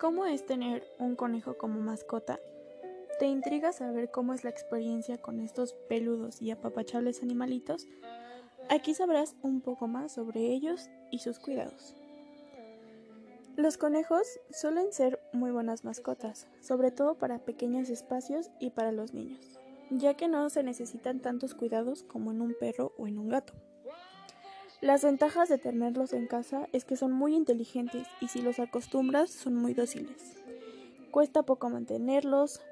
¿Cómo es tener un conejo como mascota? ¿Te intriga saber cómo es la experiencia con estos peludos y apapachables animalitos? Aquí sabrás un poco más sobre ellos y sus cuidados. Los conejos suelen ser muy buenas mascotas, sobre todo para pequeños espacios y para los niños, ya que no se necesitan tantos cuidados como en un perro o en un gato. Las ventajas de tenerlos en casa es que son muy inteligentes y si los acostumbras son muy dóciles. Cuesta poco mantenerlos,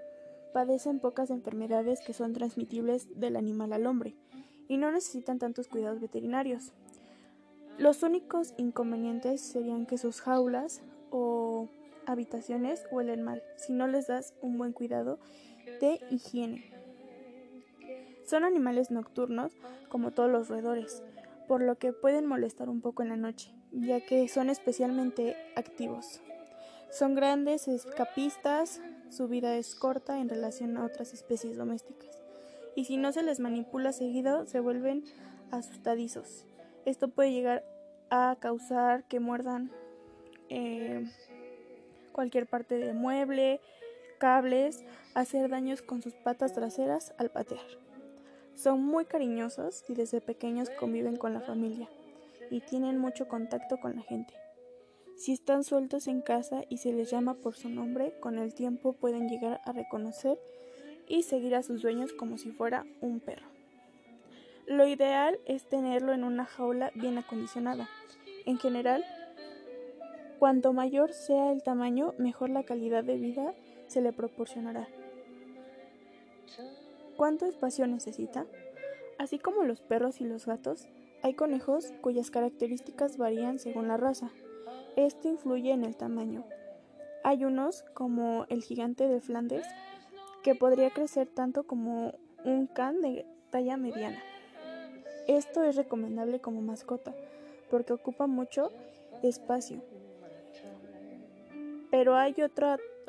padecen pocas enfermedades que son transmitibles del animal al hombre y no necesitan tantos cuidados veterinarios. Los únicos inconvenientes serían que sus jaulas o habitaciones huelen mal si no les das un buen cuidado de higiene. Son animales nocturnos como todos los roedores, por lo que pueden molestar un poco en la noche, ya que son especialmente activos. Son grandes escapistas, su vida es corta en relación a otras especies domésticas, y si no se les manipula seguido se vuelven asustadizos. Esto puede llegar a causar que muerdan eh, cualquier parte del mueble, cables, hacer daños con sus patas traseras al patear. Son muy cariñosos y desde pequeños conviven con la familia y tienen mucho contacto con la gente. Si están sueltos en casa y se les llama por su nombre, con el tiempo pueden llegar a reconocer y seguir a sus dueños como si fuera un perro. Lo ideal es tenerlo en una jaula bien acondicionada. En general, cuanto mayor sea el tamaño, mejor la calidad de vida se le proporcionará. ¿Cuánto espacio necesita? Así como los perros y los gatos, hay conejos cuyas características varían según la raza. Esto influye en el tamaño. Hay unos, como el gigante de Flandes, que podría crecer tanto como un can de talla mediana. Esto es recomendable como mascota, porque ocupa mucho espacio. Pero hay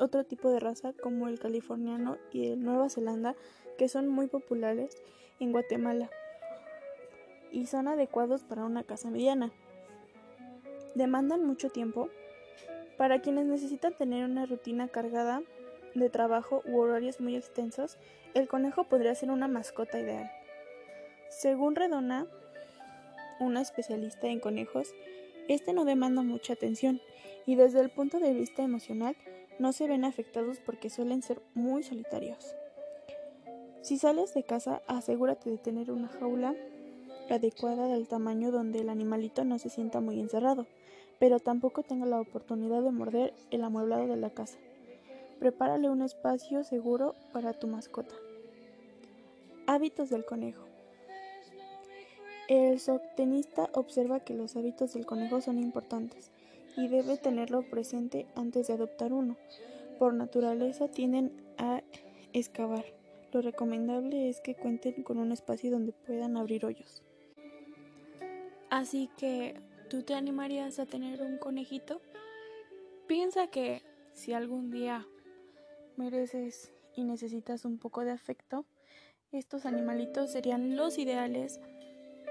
otro tipo de raza, como el californiano y el Nueva Zelanda, que son muy populares en Guatemala y son adecuados para una casa mediana. Demandan mucho tiempo. Para quienes necesitan tener una rutina cargada de trabajo u horarios muy extensos, el conejo podría ser una mascota ideal. Según Redona, una especialista en conejos, este no demanda mucha atención y desde el punto de vista emocional no se ven afectados porque suelen ser muy solitarios. Si sales de casa, asegúrate de tener una jaula adecuada del tamaño donde el animalito no se sienta muy encerrado, pero tampoco tenga la oportunidad de morder el amueblado de la casa. Prepárale un espacio seguro para tu mascota. Hábitos del conejo. El zootecnista observa que los hábitos del conejo son importantes y debe tenerlo presente antes de adoptar uno. Por naturaleza tienden a excavar lo recomendable es que cuenten con un espacio donde puedan abrir hoyos. Así que, ¿tú te animarías a tener un conejito? Piensa que si algún día mereces y necesitas un poco de afecto, estos animalitos serían los ideales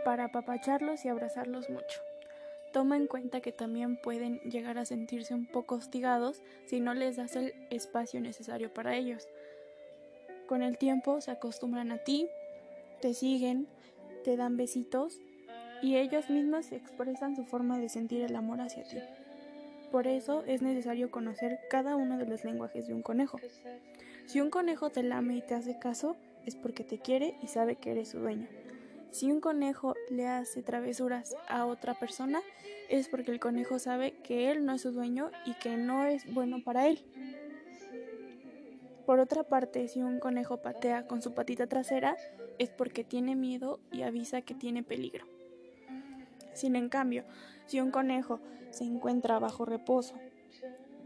para apapacharlos y abrazarlos mucho. Toma en cuenta que también pueden llegar a sentirse un poco hostigados si no les das el espacio necesario para ellos. Con el tiempo se acostumbran a ti, te siguen, te dan besitos y ellos mismos expresan su forma de sentir el amor hacia ti. Por eso es necesario conocer cada uno de los lenguajes de un conejo. Si un conejo te lame y te hace caso, es porque te quiere y sabe que eres su dueño. Si un conejo le hace travesuras a otra persona, es porque el conejo sabe que él no es su dueño y que no es bueno para él. Por otra parte, si un conejo patea con su patita trasera, es porque tiene miedo y avisa que tiene peligro. Sin en cambio, si un conejo se encuentra bajo reposo,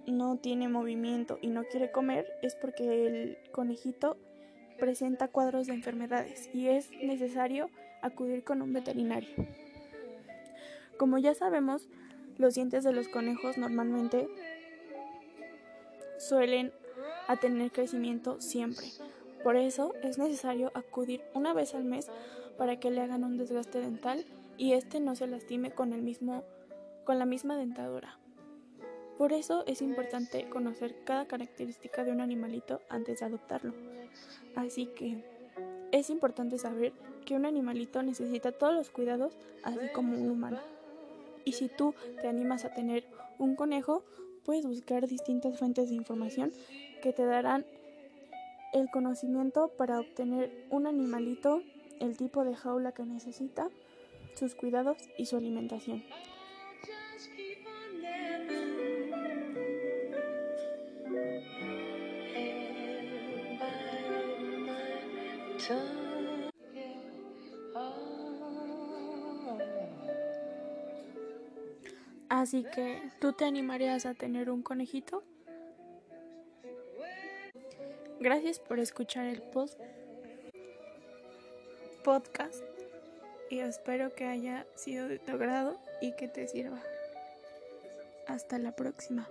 no tiene movimiento y no quiere comer, es porque el conejito presenta cuadros de enfermedades y es necesario acudir con un veterinario. Como ya sabemos, los dientes de los conejos normalmente suelen a tener crecimiento siempre. Por eso es necesario acudir una vez al mes para que le hagan un desgaste dental y este no se lastime con el mismo con la misma dentadura. Por eso es importante conocer cada característica de un animalito antes de adoptarlo. Así que es importante saber que un animalito necesita todos los cuidados, así como un humano. Y si tú te animas a tener un conejo, puedes buscar distintas fuentes de información que te darán el conocimiento para obtener un animalito, el tipo de jaula que necesita, sus cuidados y su alimentación. Así que, ¿tú te animarías a tener un conejito? Gracias por escuchar el post podcast y espero que haya sido de tu agrado y que te sirva. Hasta la próxima.